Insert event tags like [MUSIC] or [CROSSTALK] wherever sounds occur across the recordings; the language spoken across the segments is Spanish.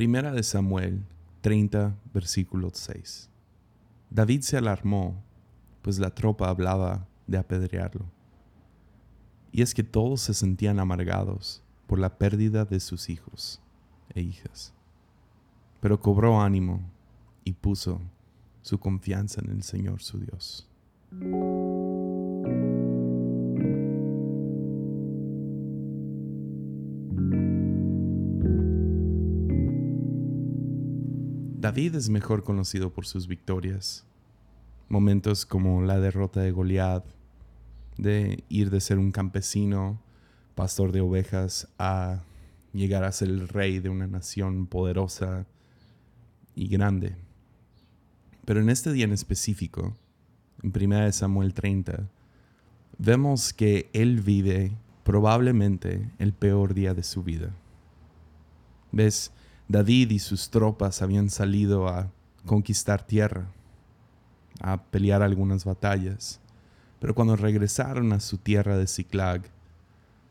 Primera de Samuel 30, versículo 6. David se alarmó, pues la tropa hablaba de apedrearlo. Y es que todos se sentían amargados por la pérdida de sus hijos e hijas. Pero cobró ánimo y puso su confianza en el Señor su Dios. David es mejor conocido por sus victorias. Momentos como la derrota de Goliat, de ir de ser un campesino, pastor de ovejas, a llegar a ser el rey de una nación poderosa y grande. Pero en este día en específico, en 1 Samuel 30, vemos que él vive probablemente el peor día de su vida. ¿Ves? David y sus tropas habían salido a conquistar tierra, a pelear algunas batallas, pero cuando regresaron a su tierra de Ziklag,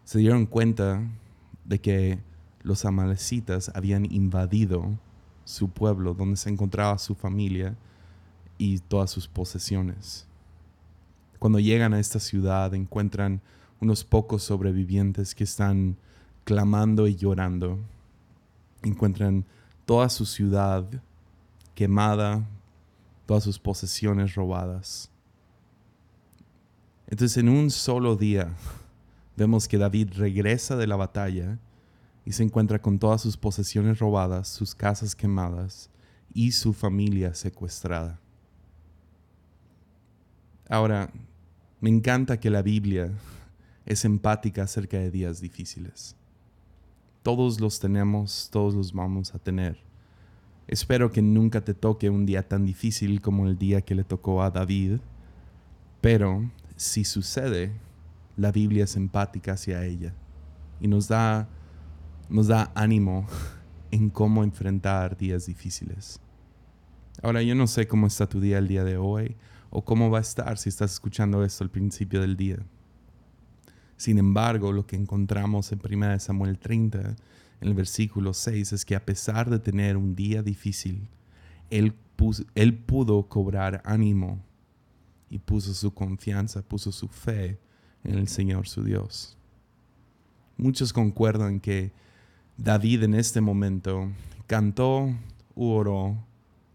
se dieron cuenta de que los amalecitas habían invadido su pueblo, donde se encontraba su familia y todas sus posesiones. Cuando llegan a esta ciudad encuentran unos pocos sobrevivientes que están clamando y llorando encuentran toda su ciudad quemada, todas sus posesiones robadas. Entonces en un solo día [LAUGHS] vemos que David regresa de la batalla y se encuentra con todas sus posesiones robadas, sus casas quemadas y su familia secuestrada. Ahora, me encanta que la Biblia [LAUGHS] es empática acerca de días difíciles. Todos los tenemos, todos los vamos a tener. Espero que nunca te toque un día tan difícil como el día que le tocó a David, pero si sucede, la Biblia es empática hacia ella y nos da, nos da ánimo [LAUGHS] en cómo enfrentar días difíciles. Ahora, yo no sé cómo está tu día el día de hoy o cómo va a estar si estás escuchando esto al principio del día. Sin embargo, lo que encontramos en 1 Samuel 30, en el versículo 6, es que a pesar de tener un día difícil, él, pudo cobrar ánimo y puso su confianza, puso su fe en el Señor su Dios. Muchos concuerdan que David en este momento cantó u oró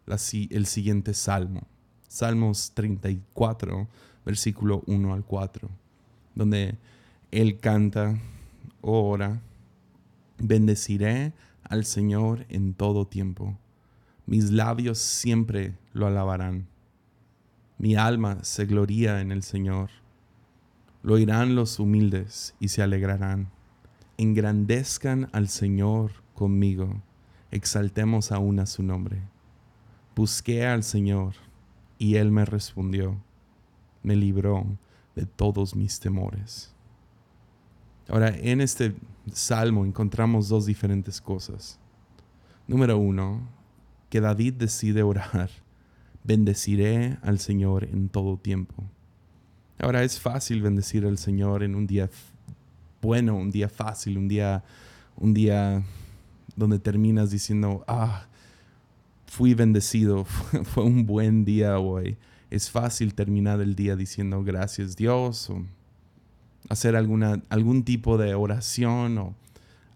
el siguiente salmo, Salmos 34, versículo 1 al 4, donde él canta, ora, bendeciré al Señor en todo tiempo. Mis labios siempre lo alabarán. Mi alma se gloría en el Señor. Lo oirán los humildes y se alegrarán. Engrandezcan al Señor conmigo. Exaltemos aún a su nombre. Busqué al Señor y Él me respondió. Me libró de todos mis temores. Ahora, en este salmo encontramos dos diferentes cosas. Número uno, que David decide orar, bendeciré al Señor en todo tiempo. Ahora es fácil bendecir al Señor en un día bueno, un día fácil, un día, un día donde terminas diciendo, ah, fui bendecido, [LAUGHS] fue un buen día hoy. Es fácil terminar el día diciendo gracias Dios hacer alguna, algún tipo de oración o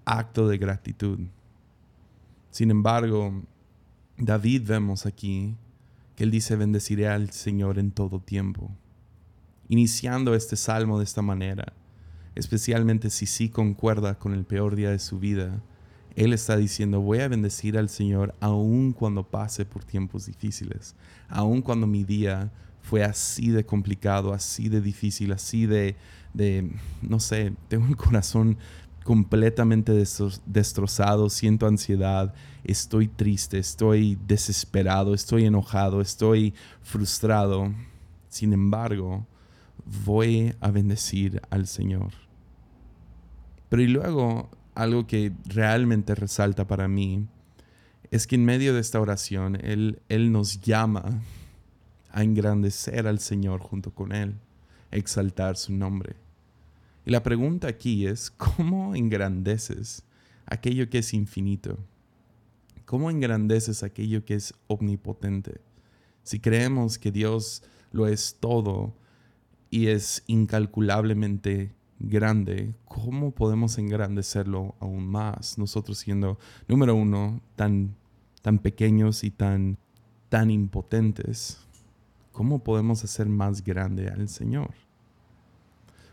acto de gratitud. Sin embargo, David vemos aquí que él dice, bendeciré al Señor en todo tiempo. Iniciando este salmo de esta manera, especialmente si sí concuerda con el peor día de su vida, él está diciendo, voy a bendecir al Señor aun cuando pase por tiempos difíciles, aun cuando mi día fue así de complicado, así de difícil, así de, de no sé, tengo el corazón completamente destrozado, siento ansiedad, estoy triste, estoy desesperado, estoy enojado, estoy frustrado. Sin embargo, voy a bendecir al Señor. Pero y luego, algo que realmente resalta para mí es que en medio de esta oración, Él, él nos llama a engrandecer al Señor junto con Él, exaltar su nombre. Y la pregunta aquí es, ¿cómo engrandeces aquello que es infinito? ¿Cómo engrandeces aquello que es omnipotente? Si creemos que Dios lo es todo y es incalculablemente grande, ¿cómo podemos engrandecerlo aún más? Nosotros siendo, número uno, tan, tan pequeños y tan, tan impotentes, ¿cómo podemos hacer más grande al Señor?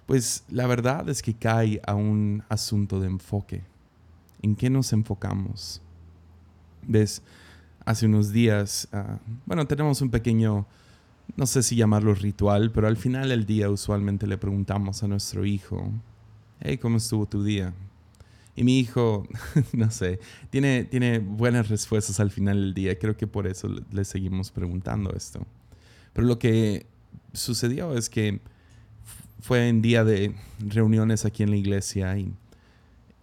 Pues la verdad es que cae a un asunto de enfoque. ¿En qué nos enfocamos? ¿Ves? hace unos días, ah, bueno, tenemos un pequeño, no sé si llamarlo ritual, pero al final del día usualmente le preguntamos a nuestro hijo, hey, ¿cómo estuvo tu día? Y mi hijo, [LAUGHS] no sé, tiene, tiene buenas respuestas al final del día. Creo que por eso le seguimos preguntando esto. Pero lo que sucedió es que fue en día de reuniones aquí en la iglesia y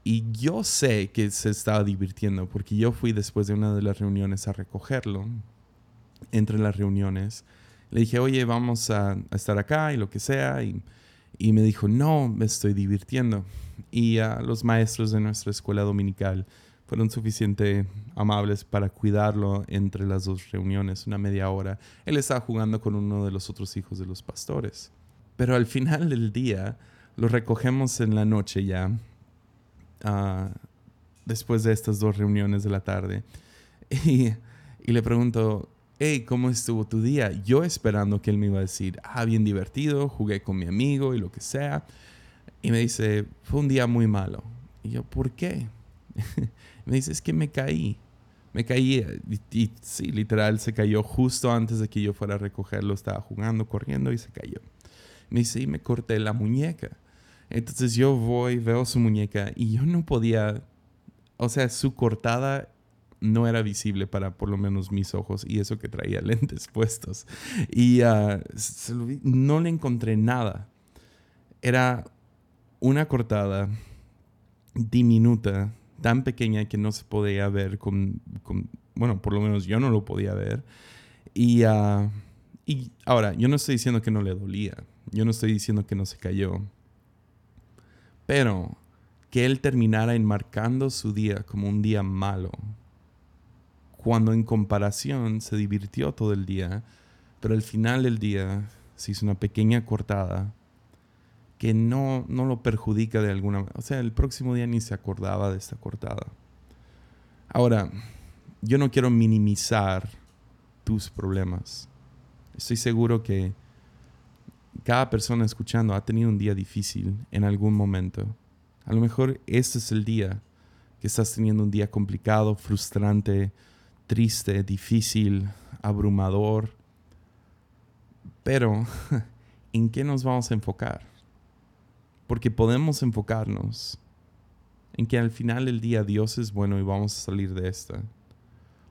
y yo sé que se estaba divirtiendo porque yo fui después de una de las reuniones a recogerlo. Entre las reuniones, le dije, oye, vamos a, estar acá y lo que sea. Y, y, me dijo, no, me estoy divirtiendo. Y los maestros de nuestra escuela dominical fueron suficientemente amables para cuidarlo entre las dos reuniones, una media hora. Él estaba jugando con uno de los otros hijos de los pastores. Pero al final del día, lo recogemos en la noche ya después de estas dos reuniones de la tarde. [LAUGHS] Y, y, le pregunto, hey, ¿cómo estuvo tu día? Yo esperando que él me iba a decir, ah, bien divertido, jugué con mi amigo y lo que sea. Y me dice, fue un día muy malo. Y yo, ¿por qué? [LAUGHS] me dice, es que me caí. Me caí y, sí, literal, se cayó justo antes de que yo fuera a recogerlo. Estaba jugando, corriendo y se cayó. Me dice, y me corté la muñeca. Entonces yo voy, veo su muñeca y yo no podía, o sea, su cortada no era visible para por lo menos mis ojos y eso que traía [LAUGHS] lentes puestos. Y ah, no le encontré nada. Era una cortada diminuta, tan pequeña que no se podía ver con, bueno, por lo menos yo no lo podía ver. Y, ah, y ahora, yo no estoy diciendo que no le dolía, yo no estoy diciendo que no se cayó pero que él terminara enmarcando su día como un día malo, cuando en comparación se divirtió todo el día, pero al final del día se hizo una pequeña cortada que no, no lo perjudica de alguna manera. O sea, el próximo día ni se acordaba de esta cortada. Ahora, yo no quiero minimizar tus problemas. Estoy seguro que cada persona escuchando ha tenido un día difícil en algún momento. A lo mejor este es el día que estás teniendo un día complicado, frustrante, triste, difícil, abrumador. Pero, [LAUGHS] ¿en qué nos vamos a enfocar? Porque podemos enfocarnos en que al final del día Dios es bueno y vamos a salir de esta.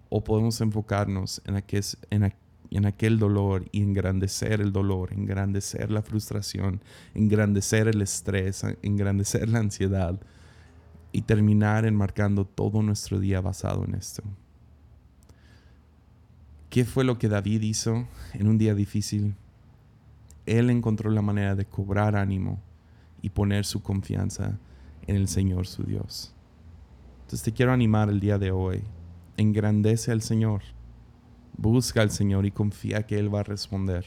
O podemos enfocarnos en, en, en aquel dolor y engrandecer el dolor, engrandecer la frustración, engrandecer el estrés, engrandecer la ansiedad y terminar enmarcando todo nuestro día basado en esto. ¿Qué fue lo que David hizo en un día difícil? Él encontró la manera de cobrar ánimo y poner su confianza en el Señor su Dios. Entonces te quiero animar el día de hoy. Engrandece al Señor Busca al Señor y confía que Él va a responder,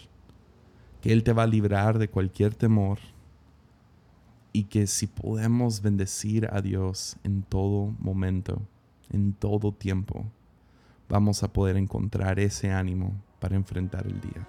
que Él te va a librar de cualquier temor y que si podemos bendecir a Dios en todo momento, en todo tiempo, vamos a poder encontrar ese ánimo para enfrentar el día.